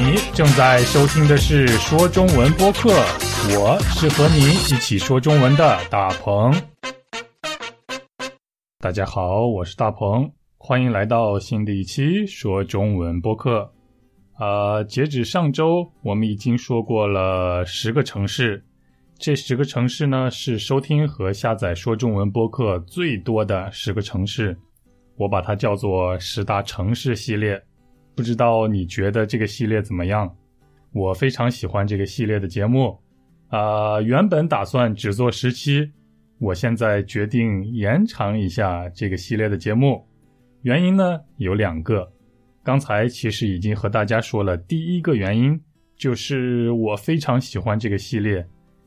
你正在收听的是说中文播客，我是和你一起说中文的大鹏。大家好，我是大鹏，欢迎来到新的一期说中文播客。呃，截止上周，我们已经说过了十个城市，这十个城市呢是收听和下载说中文播客最多的十个城市，我把它叫做十大城市系列。不知道你觉得这个系列怎么样？我非常喜欢这个系列的节目，啊，原本打算只做十期，我现在决定延长一下这个系列的节目。原因呢有两个，刚才其实已经和大家说了，第一个原因就是我非常喜欢这个系列，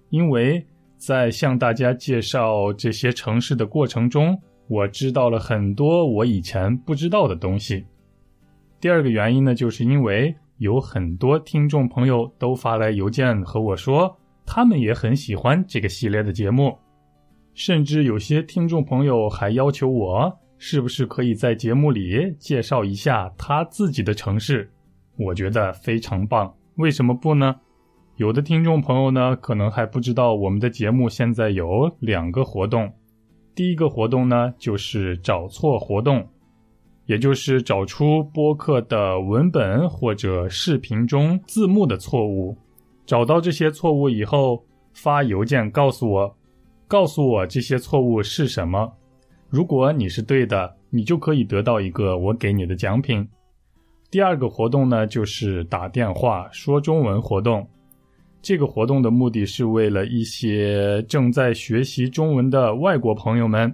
因为在向大家介绍这些城市的过程中，我知道了很多我以前不知道的东西。第二个原因呢，就是因为有很多听众朋友都发来邮件和我说，他们也很喜欢这个系列的节目，甚至有些听众朋友还要求我是不是可以在节目里介绍一下他自己的城市。我觉得非常棒，为什么不呢？有的听众朋友呢，可能还不知道我们的节目现在有两个活动，第一个活动呢，就是找错活动。也就是找出播客的文本或者视频中字幕的错误，找到这些错误以后发邮件告诉我，告诉我这些错误是什么。如果你是对的，你就可以得到一个我给你的奖品。第二个活动呢，就是打电话说中文活动。这个活动的目的是为了一些正在学习中文的外国朋友们。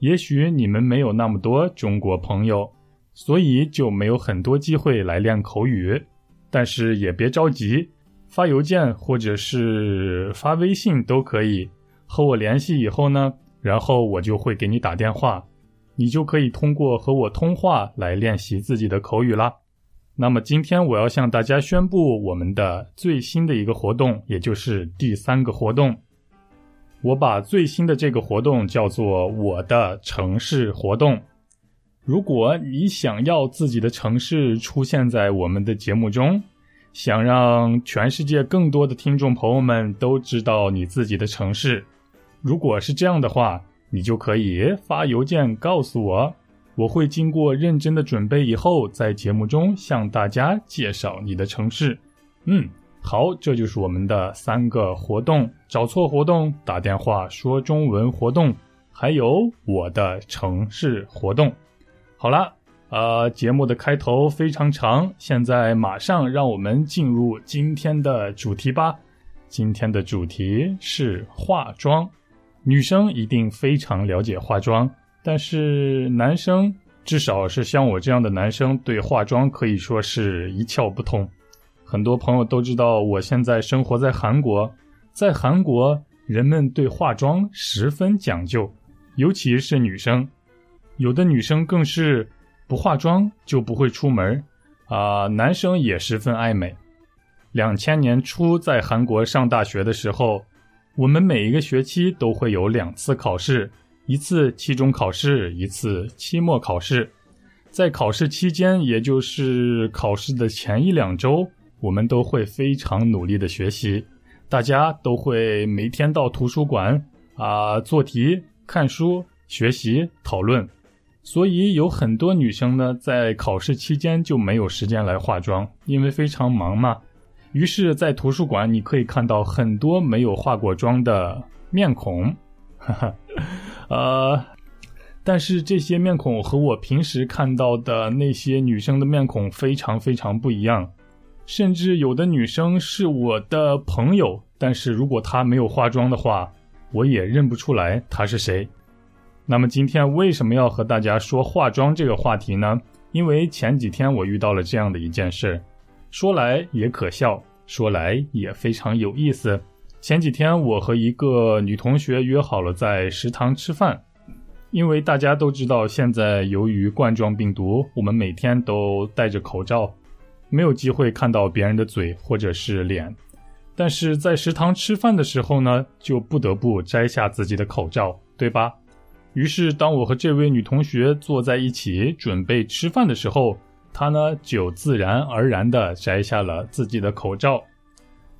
也许你们没有那么多中国朋友，所以就没有很多机会来练口语。但是也别着急，发邮件或者是发微信都可以和我联系。以后呢，然后我就会给你打电话，你就可以通过和我通话来练习自己的口语啦。那么今天我要向大家宣布我们的最新的一个活动，也就是第三个活动。我把最新的这个活动叫做“我的城市活动”。如果你想要自己的城市出现在我们的节目中，想让全世界更多的听众朋友们都知道你自己的城市，如果是这样的话，你就可以发邮件告诉我，我会经过认真的准备以后，在节目中向大家介绍你的城市。嗯。好，这就是我们的三个活动：找错活动、打电话说中文活动，还有我的城市活动。好了，呃，节目的开头非常长，现在马上让我们进入今天的主题吧。今天的主题是化妆，女生一定非常了解化妆，但是男生，至少是像我这样的男生，对化妆可以说是一窍不通。很多朋友都知道，我现在生活在韩国，在韩国，人们对化妆十分讲究，尤其是女生，有的女生更是不化妆就不会出门啊。男生也十分爱美。两千年初在韩国上大学的时候，我们每一个学期都会有两次考试，一次期中考试，一次期末考试。在考试期间，也就是考试的前一两周。我们都会非常努力的学习，大家都会每天到图书馆啊做题、看书、学习、讨论。所以有很多女生呢，在考试期间就没有时间来化妆，因为非常忙嘛。于是，在图书馆你可以看到很多没有化过妆的面孔，哈哈，呃，但是这些面孔和我平时看到的那些女生的面孔非常非常不一样。甚至有的女生是我的朋友，但是如果她没有化妆的话，我也认不出来她是谁。那么今天为什么要和大家说化妆这个话题呢？因为前几天我遇到了这样的一件事，说来也可笑，说来也非常有意思。前几天我和一个女同学约好了在食堂吃饭，因为大家都知道，现在由于冠状病毒，我们每天都戴着口罩。没有机会看到别人的嘴或者是脸，但是在食堂吃饭的时候呢，就不得不摘下自己的口罩，对吧？于是，当我和这位女同学坐在一起准备吃饭的时候，她呢就自然而然地摘下了自己的口罩。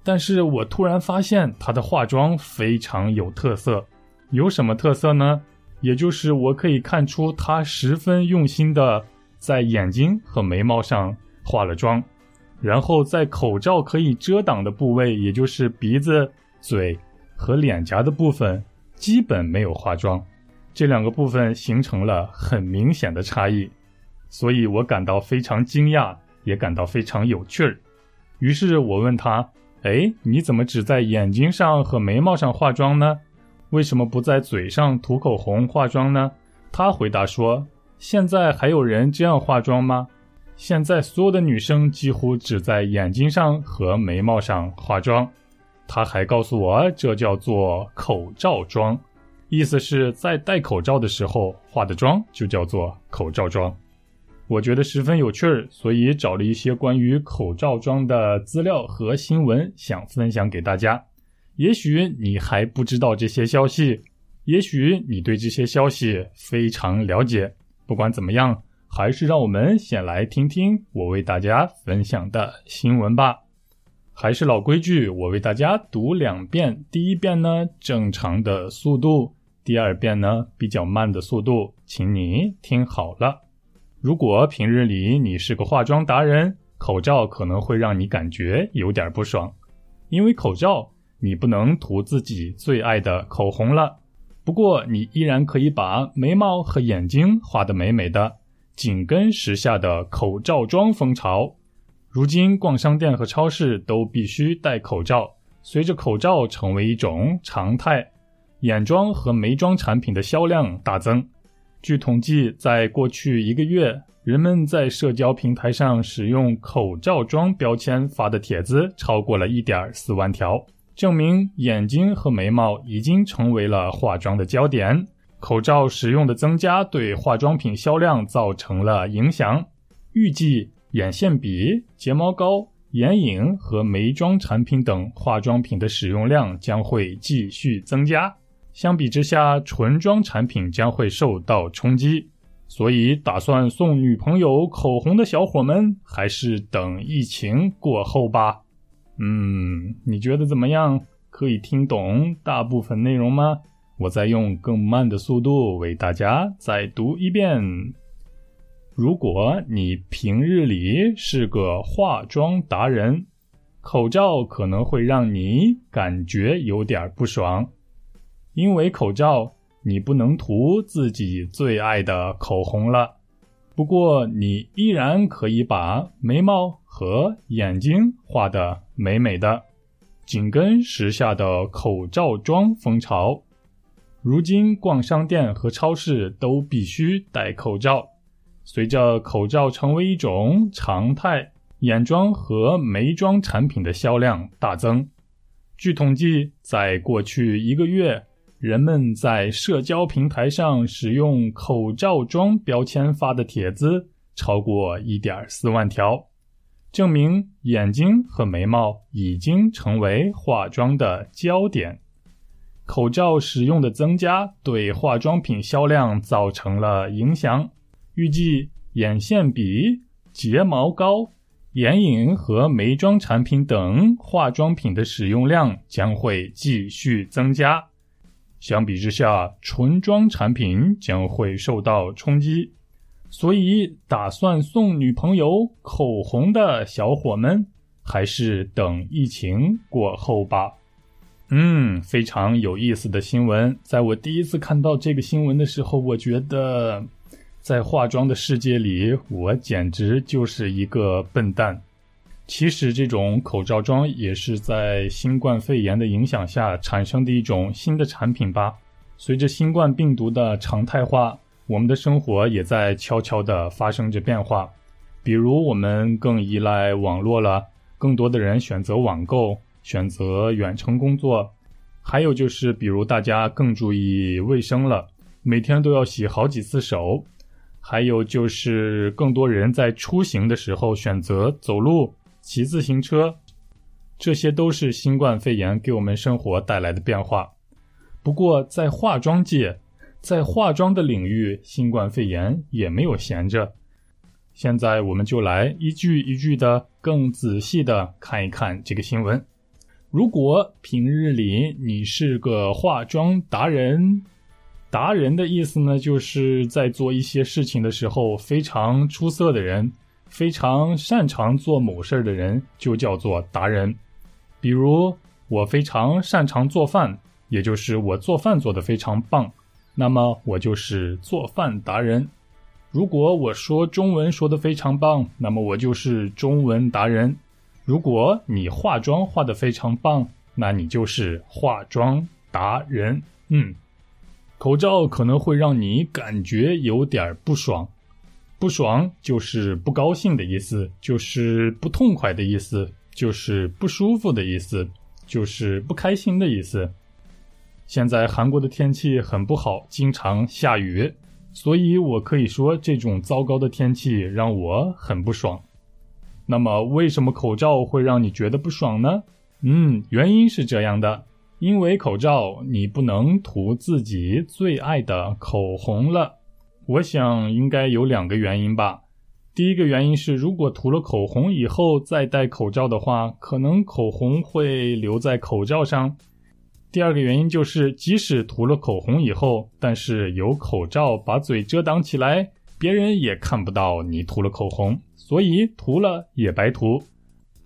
但是我突然发现她的化妆非常有特色，有什么特色呢？也就是我可以看出她十分用心的在眼睛和眉毛上化了妆，然后在口罩可以遮挡的部位，也就是鼻子、嘴和脸颊的部分，基本没有化妆。这两个部分形成了很明显的差异，所以我感到非常惊讶，也感到非常有趣儿。于是我问他。哎，你怎么只在眼睛上和眉毛上化妆呢？为什么不在嘴上涂口红化妆呢？他回答说：“现在还有人这样化妆吗？现在所有的女生几乎只在眼睛上和眉毛上化妆。”他还告诉我，这叫做口罩妆，意思是在戴口罩的时候化的妆就叫做口罩妆。我觉得十分有趣儿，所以找了一些关于口罩妆的资料和新闻，想分享给大家。也许你还不知道这些消息，也许你对这些消息非常了解。不管怎么样，还是让我们先来听听我为大家分享的新闻吧。还是老规矩，我为大家读两遍。第一遍呢，正常的速度；第二遍呢，比较慢的速度，请你听好了。如果平日里你是个化妆达人，口罩可能会让你感觉有点不爽，因为口罩你不能涂自己最爱的口红了。不过你依然可以把眉毛和眼睛画得美美的，紧跟时下的口罩妆风潮。如今逛商店和超市都必须戴口罩，随着口罩成为一种常态，眼妆和眉妆产品的销量大增。据统计，在过去一个月，人们在社交平台上使用“口罩妆”标签发的帖子超过了一点四万条，证明眼睛和眉毛已经成为了化妆的焦点。口罩使用的增加对化妆品销量造成了影响。预计眼线笔、睫毛膏、眼影和眉妆产品等化妆品的使用量将会继续增加。相比之下，唇妆产品将会受到冲击，所以打算送女朋友口红的小伙们，还是等疫情过后吧。嗯，你觉得怎么样？可以听懂大部分内容吗？我再用更慢的速度为大家再读一遍。如果你平日里是个化妆达人，口罩可能会让你感觉有点不爽。因为口罩，你不能涂自己最爱的口红了。不过，你依然可以把眉毛和眼睛画得美美的，紧跟时下的口罩妆风潮。如今，逛商店和超市都必须戴口罩。随着口罩成为一种常态，眼妆和眉妆产品的销量大增。据统计，在过去一个月。人们在社交平台上使用“口罩妆”标签发的帖子超过1.4万条，证明眼睛和眉毛已经成为化妆的焦点。口罩使用的增加对化妆品销量造成了影响。预计眼线笔、睫毛膏、眼影和眉妆产品等化妆品的使用量将会继续增加。相比之下，唇妆产品将会受到冲击，所以打算送女朋友口红的小伙们，还是等疫情过后吧。嗯，非常有意思的新闻。在我第一次看到这个新闻的时候，我觉得在化妆的世界里，我简直就是一个笨蛋。其实，这种口罩妆也是在新冠肺炎的影响下产生的一种新的产品吧。随着新冠病毒的常态化，我们的生活也在悄悄地发生着变化。比如，我们更依赖网络了，更多的人选择网购，选择远程工作。还有就是，比如大家更注意卫生了，每天都要洗好几次手。还有就是，更多人在出行的时候选择走路。骑自行车，这些都是新冠肺炎给我们生活带来的变化。不过，在化妆界，在化妆的领域，新冠肺炎也没有闲着。现在我们就来一句一句的更仔细的看一看这个新闻。如果平日里你是个化妆达人，达人的意思呢，就是在做一些事情的时候非常出色的人，非常擅长做某事儿的人，就叫做达人。比如我非常擅长做饭，也就是我做饭做得非常棒，那么我就是做饭达人。如果我说中文说得非常棒，那么我就是中文达人。如果你化妆化的非常棒，那你就是化妆达人。嗯，口罩可能会让你感觉有点不爽，不爽就是不高兴的意思，就是不痛快的意思，就是不舒服的意思，就是不开心的意思。现在韩国的天气很不好，经常下雨，所以我可以说这种糟糕的天气让我很不爽。那么，为什么口罩会让你觉得不爽呢？嗯，原因是这样的，因为口罩你不能涂自己最爱的口红了。我想应该有两个原因吧。第一个原因是，如果涂了口红以后再戴口罩的话，可能口红会留在口罩上。第二个原因就是，即使涂了口红以后，但是有口罩把嘴遮挡起来，别人也看不到你涂了口红。所以涂了也白涂。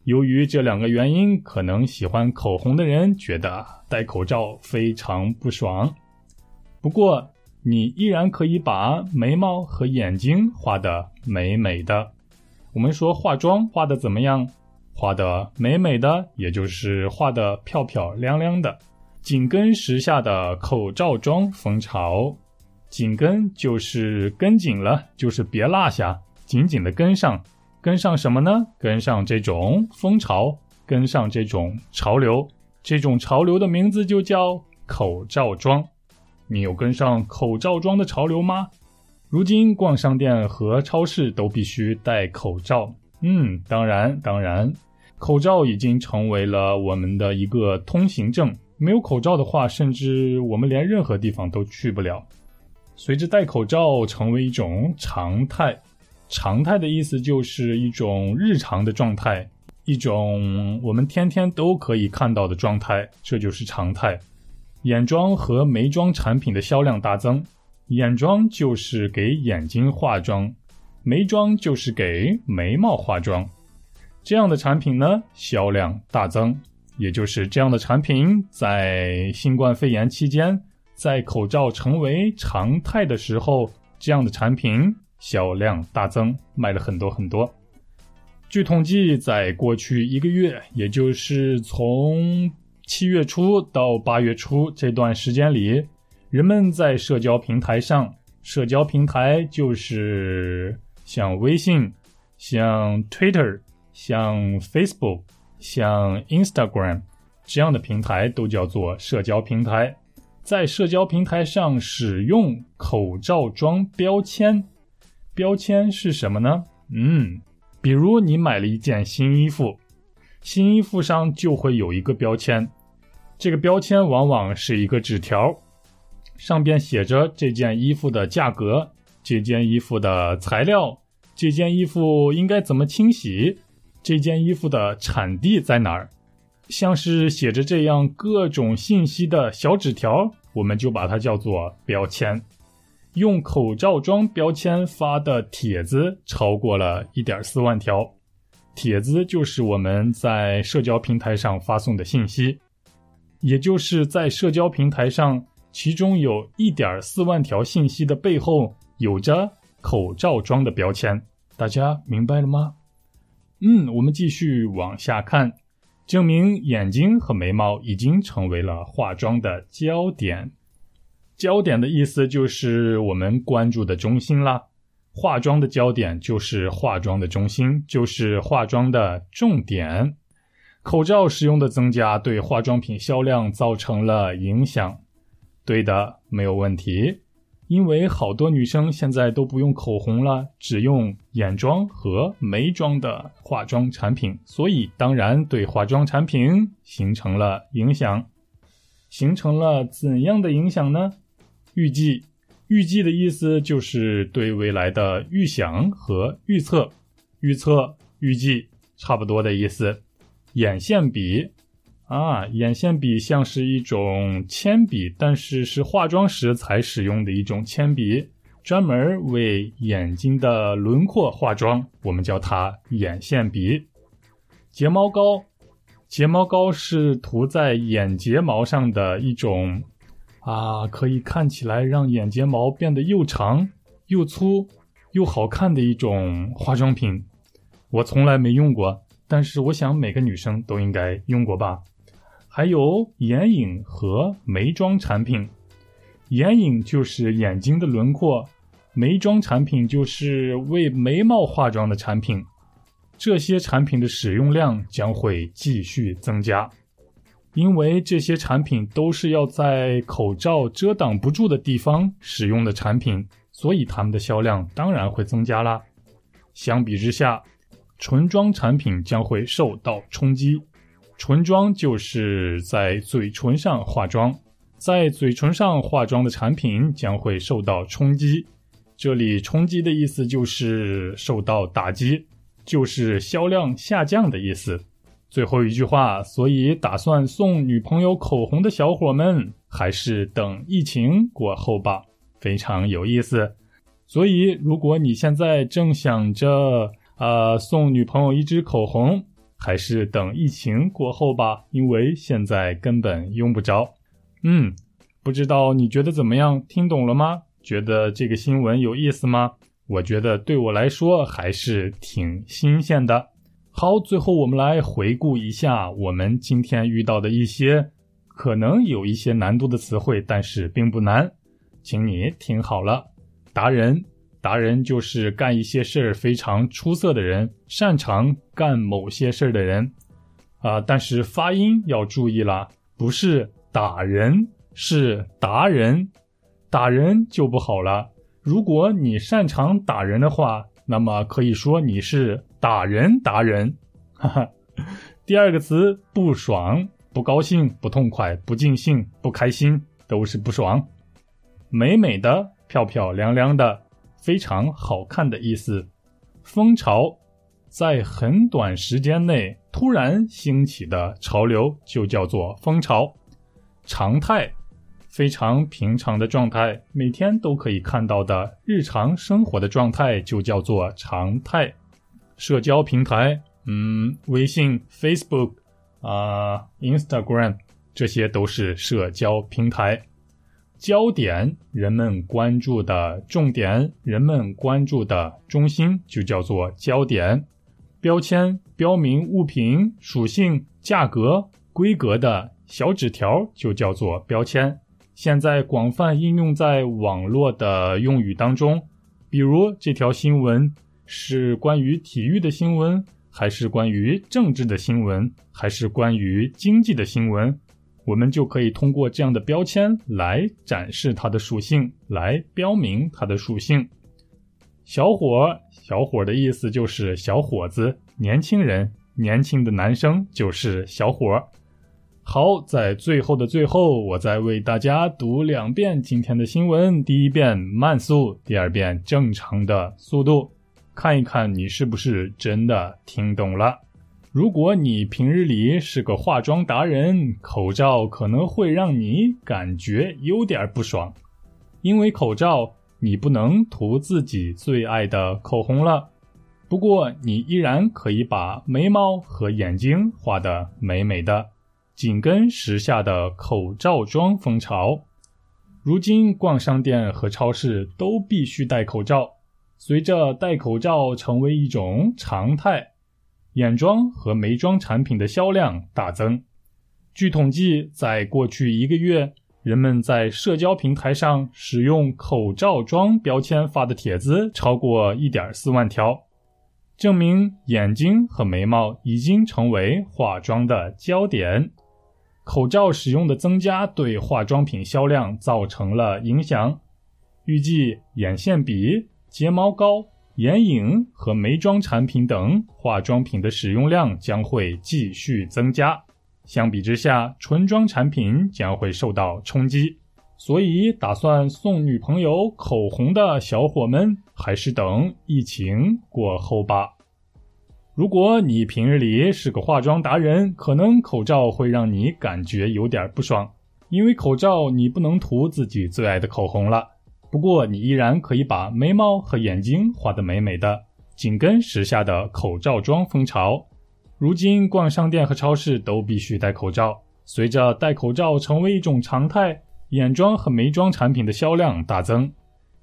由于这两个原因，可能喜欢口红的人觉得戴口罩非常不爽。不过，你依然可以把眉毛和眼睛画得美美的。我们说化妆画的怎么样？画的美美的，也就是画的漂漂亮亮的。紧跟时下的口罩妆风潮，紧跟就是跟紧了，就是别落下。紧紧的跟上，跟上什么呢？跟上这种风潮，跟上这种潮流。这种潮流的名字就叫口罩装。你有跟上口罩装的潮流吗？如今逛商店和超市都必须戴口罩。嗯，当然，当然，口罩已经成为了我们的一个通行证。没有口罩的话，甚至我们连任何地方都去不了。随着戴口罩成为一种常态。常态的意思就是一种日常的状态，一种我们天天都可以看到的状态，这就是常态。眼妆和眉妆产品的销量大增，眼妆就是给眼睛化妆，眉妆就是给眉毛化妆。这样的产品呢，销量大增，也就是这样的产品在新冠肺炎期间，在口罩成为常态的时候，这样的产品。销量大增，卖了很多很多。据统计，在过去一个月，也就是从七月初到八月初这段时间里，人们在社交平台上，社交平台就是像微信、像 Twitter、像 Facebook、像 Instagram 这样的平台都叫做社交平台，在社交平台上使用口罩装标签。标签是什么呢？嗯，比如你买了一件新衣服，新衣服上就会有一个标签，这个标签往往是一个纸条，上边写着这件衣服的价格、这件衣服的材料、这件衣服应该怎么清洗、这件衣服的产地在哪儿，像是写着这样各种信息的小纸条，我们就把它叫做标签。用口罩装标签发的帖子超过了一点四万条，帖子就是我们在社交平台上发送的信息，也就是在社交平台上，其中有一点四万条信息的背后有着口罩装的标签，大家明白了吗？嗯，我们继续往下看，证明眼睛和眉毛已经成为了化妆的焦点。焦点的意思就是我们关注的中心啦，化妆的焦点就是化妆的中心，就是化妆的重点。口罩使用的增加对化妆品销量造成了影响，对的，没有问题。因为好多女生现在都不用口红了，只用眼妆和眉妆的化妆产品，所以当然对化妆产品形成了影响。形成了怎样的影响呢？预计，预计的意思就是对未来的预想和预测，预测、预计差不多的意思。眼线笔啊，眼线笔像是一种铅笔，但是是化妆时才使用的一种铅笔，专门为眼睛的轮廓化妆，我们叫它眼线笔。睫毛膏，睫毛膏是涂在眼睫毛上的一种。啊，可以看起来让眼睫毛变得又长又粗又好看的一种化妆品，我从来没用过，但是我想每个女生都应该用过吧。还有眼影和眉妆产品，眼影就是眼睛的轮廓，眉妆产品就是为眉毛化妆的产品，这些产品的使用量将会继续增加。因为这些产品都是要在口罩遮挡不住的地方使用的产品，所以它们的销量当然会增加啦。相比之下，唇妆产品将会受到冲击。唇妆就是在嘴唇上化妆，在嘴唇上化妆的产品将会受到冲击。这里冲击的意思就是受到打击，就是销量下降的意思。最后一句话，所以打算送女朋友口红的小伙们，还是等疫情过后吧，非常有意思。所以，如果你现在正想着，呃，送女朋友一支口红，还是等疫情过后吧，因为现在根本用不着。嗯，不知道你觉得怎么样？听懂了吗？觉得这个新闻有意思吗？我觉得对我来说还是挺新鲜的。好，最后我们来回顾一下我们今天遇到的一些可能有一些难度的词汇，但是并不难，请你听好了。达人，达人就是干一些事儿非常出色的人，擅长干某些事儿的人。啊，但是发音要注意了，不是打人，是达人，打人就不好了。如果你擅长打人的话，那么可以说你是。打人达人，哈哈。第二个词不爽、不高兴、不痛快、不尽兴、不开心，都是不爽。美美的、漂漂亮亮的、非常好看的意思。风潮，在很短时间内突然兴起的潮流就叫做风潮。常态，非常平常的状态，每天都可以看到的日常生活的状态就叫做常态。社交平台，嗯，微信、Facebook 啊、Instagram，这些都是社交平台。焦点，人们关注的重点，人们关注的中心，就叫做焦点。标签，标明物品属性、价格、规格的小纸条，就叫做标签。现在广泛应用在网络的用语当中，比如这条新闻。是关于体育的新闻，还是关于政治的新闻，还是关于经济的新闻？我们就可以通过这样的标签来展示它的属性，来标明它的属性。小伙，小伙的意思就是小伙子、年轻人、年轻的男生就是小伙。好，在最后的最后，我再为大家读两遍今天的新闻：第一遍慢速，第二遍正常的速度。看一看你是不是真的听懂了。如果你平日里是个化妆达人，口罩可能会让你感觉有点不爽，因为口罩你不能涂自己最爱的口红了。不过你依然可以把眉毛和眼睛画得美美的，紧跟时下的口罩妆风潮。如今逛商店和超市都必须戴口罩。随着戴口罩成为一种常态，眼妆和眉妆产品的销量大增。据统计，在过去一个月，人们在社交平台上使用“口罩妆”标签发的帖子超过1.4万条，证明眼睛和眉毛已经成为化妆的焦点。口罩使用的增加对化妆品销量造成了影响。预计眼线笔。睫毛膏、眼影和眉妆产品等化妆品的使用量将会继续增加。相比之下，唇妆产品将会受到冲击。所以打算送女朋友口红的小伙们，还是等疫情过后吧。如果你平日里是个化妆达人，可能口罩会让你感觉有点不爽，因为口罩你不能涂自己最爱的口红了。不过你依然可以把眉毛和眼睛画得美美的，紧跟时下的口罩妆风潮。如今逛商店和超市都必须戴口罩，随着戴口罩成为一种常态，眼妆和眉妆产品的销量大增。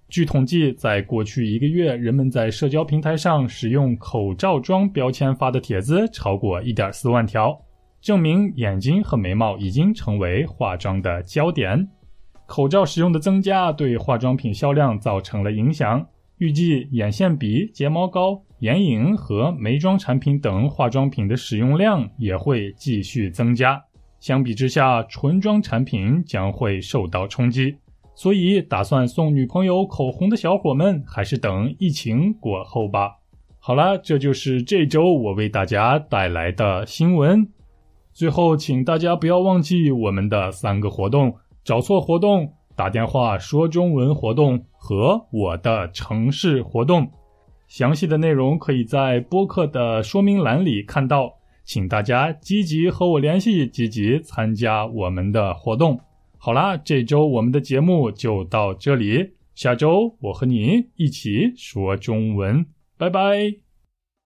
据统计，在过去一个月，人们在社交平台上使用“口罩妆”标签发的帖子超过1.4万条，证明眼睛和眉毛已经成为化妆的焦点。口罩使用的增加对化妆品销量造成了影响，预计眼线笔、睫毛膏、眼影和眉妆产品等化妆品的使用量也会继续增加。相比之下，唇妆产品将会受到冲击。所以，打算送女朋友口红的小伙们，还是等疫情过后吧。好了，这就是这周我为大家带来的新闻。最后，请大家不要忘记我们的三个活动：找错活动、打电话说中文活动和我的城市活动。详细的内容可以在播客的说明栏里看到。请大家积极和我联系，积极参加我们的活动。好啦，这周我们的节目就到这里，下周我和你一起说中文，拜拜。